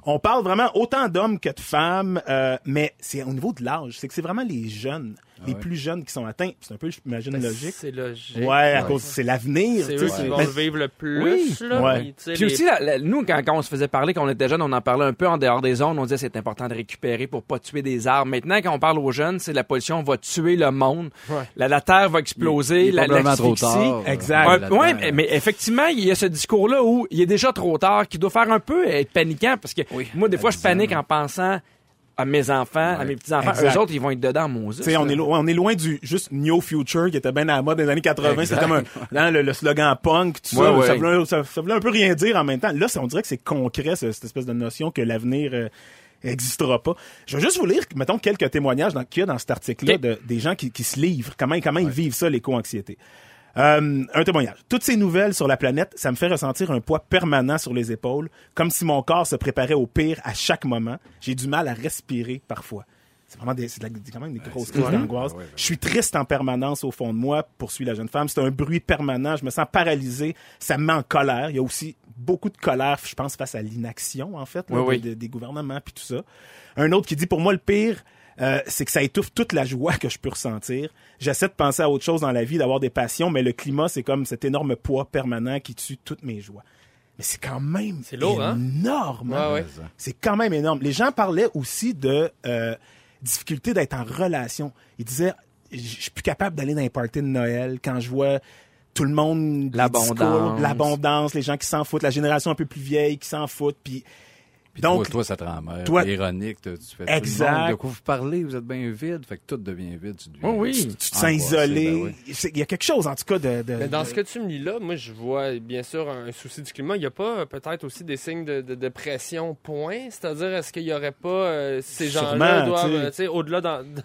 On parle vraiment autant d'hommes que de femmes, euh, mais c'est au niveau de l'âge. C'est que c'est vraiment les jeunes, les plus jeunes qui sont atteints. C'est un peu, j'imagine, logique. C'est logique. Ouais, à cause c'est l'avenir. C'est tu eux sais, qui vont ben, le vivre le plus. Oui. Là, Ouais. Puis, les- aussi, la- la- nous, quand, quand on se faisait parler, quand on était jeunes, on en parlait un peu en dehors des zones. On disait c'est important de récupérer pour pas tuer des arbres. Maintenant, quand on parle aux jeunes, c'est la pollution va tuer le monde. La, la terre va exploser. Il est la, trop tard. Exact. Un- là-dedans. ouais, mais- mais effectivement, il y a ce discours-là où il est déjà trop tard, qui doit faire un peu être paniquant, parce que moi, des fois, je panique en pensant à mes enfants, à mes petits-enfants. Eux autres, ils vont être dedans. Tu sais, on est, on est loin du juste New Future qui était bien à la mode dans les années 80. C'était comme un, dans le, le slogan punk, tout ça. Ouais. Ça, voulait, ça, ça voulait un peu rien dire en même temps. Là, ça, on dirait que c'est concret, ce- cette espèce de notion que l'avenir euh, existera pas. Je vais juste vous lire, mettons, quelques témoignages qu'il y a dans cet article-là de, des gens qui, qui se livrent. Comment, comment ils vivent ça, l'éco-anxiété? Euh, un témoignage. Toutes ces nouvelles sur la planète, ça me fait ressentir un poids permanent sur les épaules, comme si mon corps se préparait au pire à chaque moment. J'ai du mal à respirer parfois. C'est vraiment des, c'est quand même des grosses crises d'angoisse. Je suis triste en permanence au fond de moi, poursuit la jeune femme. C'est un bruit permanent. Je me sens paralysé. Ça me met en colère. Il y a aussi beaucoup de colère, je pense, face à l'inaction, en fait, là, Oui, oui. de- de- des gouvernements puis tout ça. Un autre qui dit, pour moi, le pire, euh, c'est que ça étouffe toute la joie que je peux ressentir. J'essaie de penser à autre chose dans la vie, d'avoir des passions, mais le climat, c'est comme cet énorme poids permanent qui tue toutes mes joies. Mais c'est quand même C'est lourd, hein? énorme. hein? Ouais, ouais. C'est quand même énorme. Les gens parlaient aussi de euh, difficulté d'être en relation. Ils disaient, je suis plus capable d'aller dans les parties de Noël quand je vois tout le monde, L'abondance. discours, l'abondance, les gens qui s'en foutent, la génération un peu plus vieille qui s'en foutent, puis Puis donc toi, toi, ça te rend mère. toi- ironique. Tu fais tout Exact. le monde, de quoi vous parlez, vous êtes bien vide. Fait que tout devient vide. Tu deviens- Oh oui. tu te sens isolé. ben oui. C'est- Il y a quelque chose en tout cas de, de- Mais dans de- ce que tu me lis là, moi, je vois bien sûr un souci du climat. Il n'y a pas euh, peut-être aussi des signes de, de, de pression, point? C'est-à-dire, est-ce qu'il n'y aurait pas euh, ces gens-là doivent, tu sais. euh, au-delà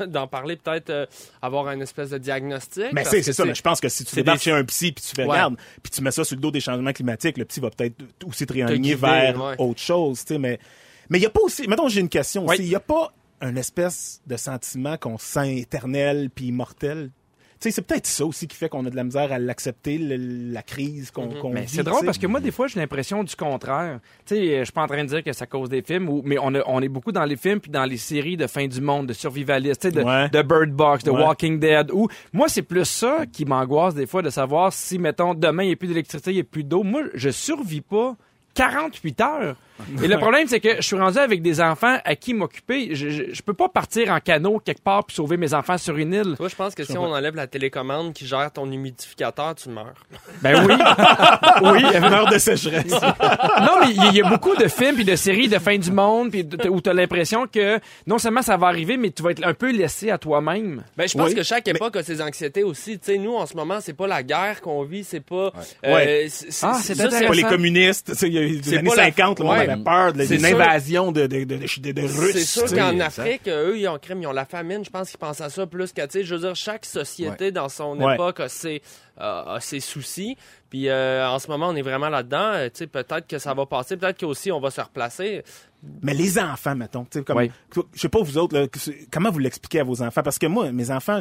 d'en, parler, peut-être euh, avoir un espèce de diagnostic? Mais c'est ça, mais je pense que si tu débarques des- chez un psy puis tu fais Ouais. regarde, puis tu mets ça sur le dos des changements climatiques, le psy va peut-être aussi te réaligner vers ouais. autre chose, tu sais, mais mais il y a pas aussi, mettons j'ai une question aussi, il y a pas un espèce de sentiment qu'on sent éternel puis immortel? C'est peut-être ça aussi qui fait qu'on a de la misère à l'accepter, la crise qu'on Mais vit, c'est drôle parce que moi, des fois, j'ai l'impression du contraire. Tu sais, je suis pas en train de dire que ça cause des films, ou, mais on, a- on est beaucoup dans les films puis dans les séries de fin du monde, de survivalistes, de, Ouais. de Bird Box, de Ouais. Walking Dead. Ou moi, c'est plus ça qui m'angoisse des fois de savoir si, mettons, demain il n'y a plus d'électricité, il n'y a plus d'eau. Moi, je survis pas 48 heures. Et le problème, c'est que je suis rendu avec des enfants à qui m'occuper. Je, je, je peux pas partir en canot quelque part puis sauver mes enfants sur une île. Toi, je pense que si on enlève la télécommande qui gère ton humidificateur, tu meurs. Ben oui. oui. une heure de sécheresse. Non, mais il y, a beaucoup de films puis de séries de fin du monde puis où tu as l'impression que non seulement ça va arriver, mais tu vas être un peu laissé à toi-même. Ben, je pense Oui, que chaque mais- époque a ses anxiétés aussi. Tu sais, nous, en ce moment, c'est pas la guerre qu'on vit, c'est pas... Ouais. c'est- c'est- Ah, c'est pas les communistes, il y a eu des C'est années pas la- 50, le monde Ouais. avait peur de- d'une sûr. invasion de, de, de, de, de Russes. C'est sûr qu'en. Afrique, euh, eux, ils ont crime, ils ont la famine. Je pense qu'ils pensent à ça plus qu'à, tu sais, je veux dire, chaque société dans son Ouais. époque a ses, a- a ses soucis. Puis euh, en ce moment, on est vraiment là-dedans. Euh, tu sais, peut-être que ça va passer, peut-être qu'aussi on va se replacer. Mais les enfants, mettons, tu sais, comme, Oui. je sais pas vous autres, là, comment vous l'expliquez à vos enfants? Parce que moi, mes enfants,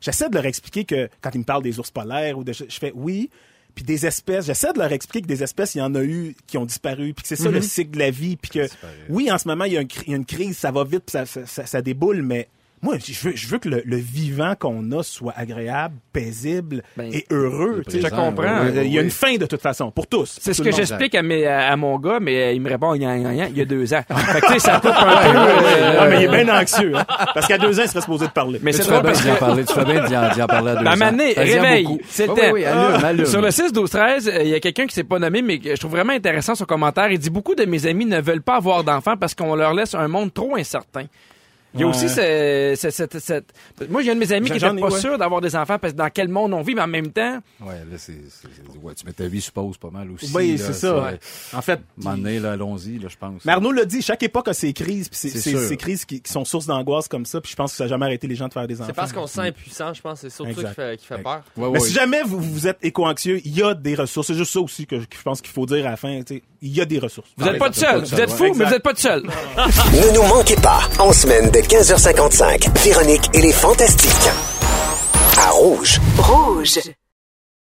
j'essaie de leur expliquer que quand ils me parlent des ours polaires ou de, je fais oui, puis des espèces, j'essaie de leur expliquer que des espèces, il y en a eu qui ont disparu, puis que c'est ça le cycle de la vie, puis que oui, en ce moment, il y a, un cri- il y a une crise, ça va vite, puis ça, ça, ça- ça déboule, mais moi, je veux, je veux que le, le vivant qu'on a soit agréable, paisible Ben, et heureux. tu sais. Je comprends. Il y a une fin de toute façon, pour tous. C'est ce que j'explique à, mes- à, mon gars, mais euh, il me répond Gna, gna, gna il y a deux ans. fait que tu sais, ça coupe un peu. euh, mais il est bien anxieux, hein, parce qu'à deux ans, il serait supposé de parler. mais Tu c'est bien d'y en parler. Tu fais bien d'y en, parler à deux Ben, ans. C'est le oui, allume, allume. Sur le 6, 12, 13, euh, il y a quelqu'un qui s'est pas nommé, mais que je trouve vraiment intéressant son commentaire. Il dit beaucoup de mes amis ne veulent pas avoir d'enfants parce qu'on leur laisse un monde trop incertain. Il y a Ouais. aussi ce- ce- cette, cette- Moi, j'ai un de mes amis qui n'était ai, pas ouais. sûr d'avoir des enfants parce que dans quel monde on vit, mais en même temps, Ouais, là, c'est, ouais, tu mets ta vie suppose pas mal aussi. Oui, c'est ça. ouais. En fait, donné, là, allons-y, là, je pense. Mais Arnaud l'a dit, chaque époque a ses crises, puis c'est C'est c'est- sûr. ces crises qui, qui sont source d'angoisse comme ça, puis je pense que ça n'a jamais arrêté les gens de faire des enfants. C'est parce qu'on se sent impuissant, je pense. C'est surtout ça qui fait, qui fait peur. Ouais, Mais ouais. si jamais vous, vous êtes éco-anxieux, il y a des ressources. C'est juste ça aussi que, que je pense qu'il faut dire à la fin. tu sais, Il y a des ressources. vous n'êtes pas tout seul. Vous êtes fou, mais vous n'êtes pas tout seul. Ne nous manquez pas, en semaine de 15h55, Véronique et les Fantastiques. À Rouge. Rouge.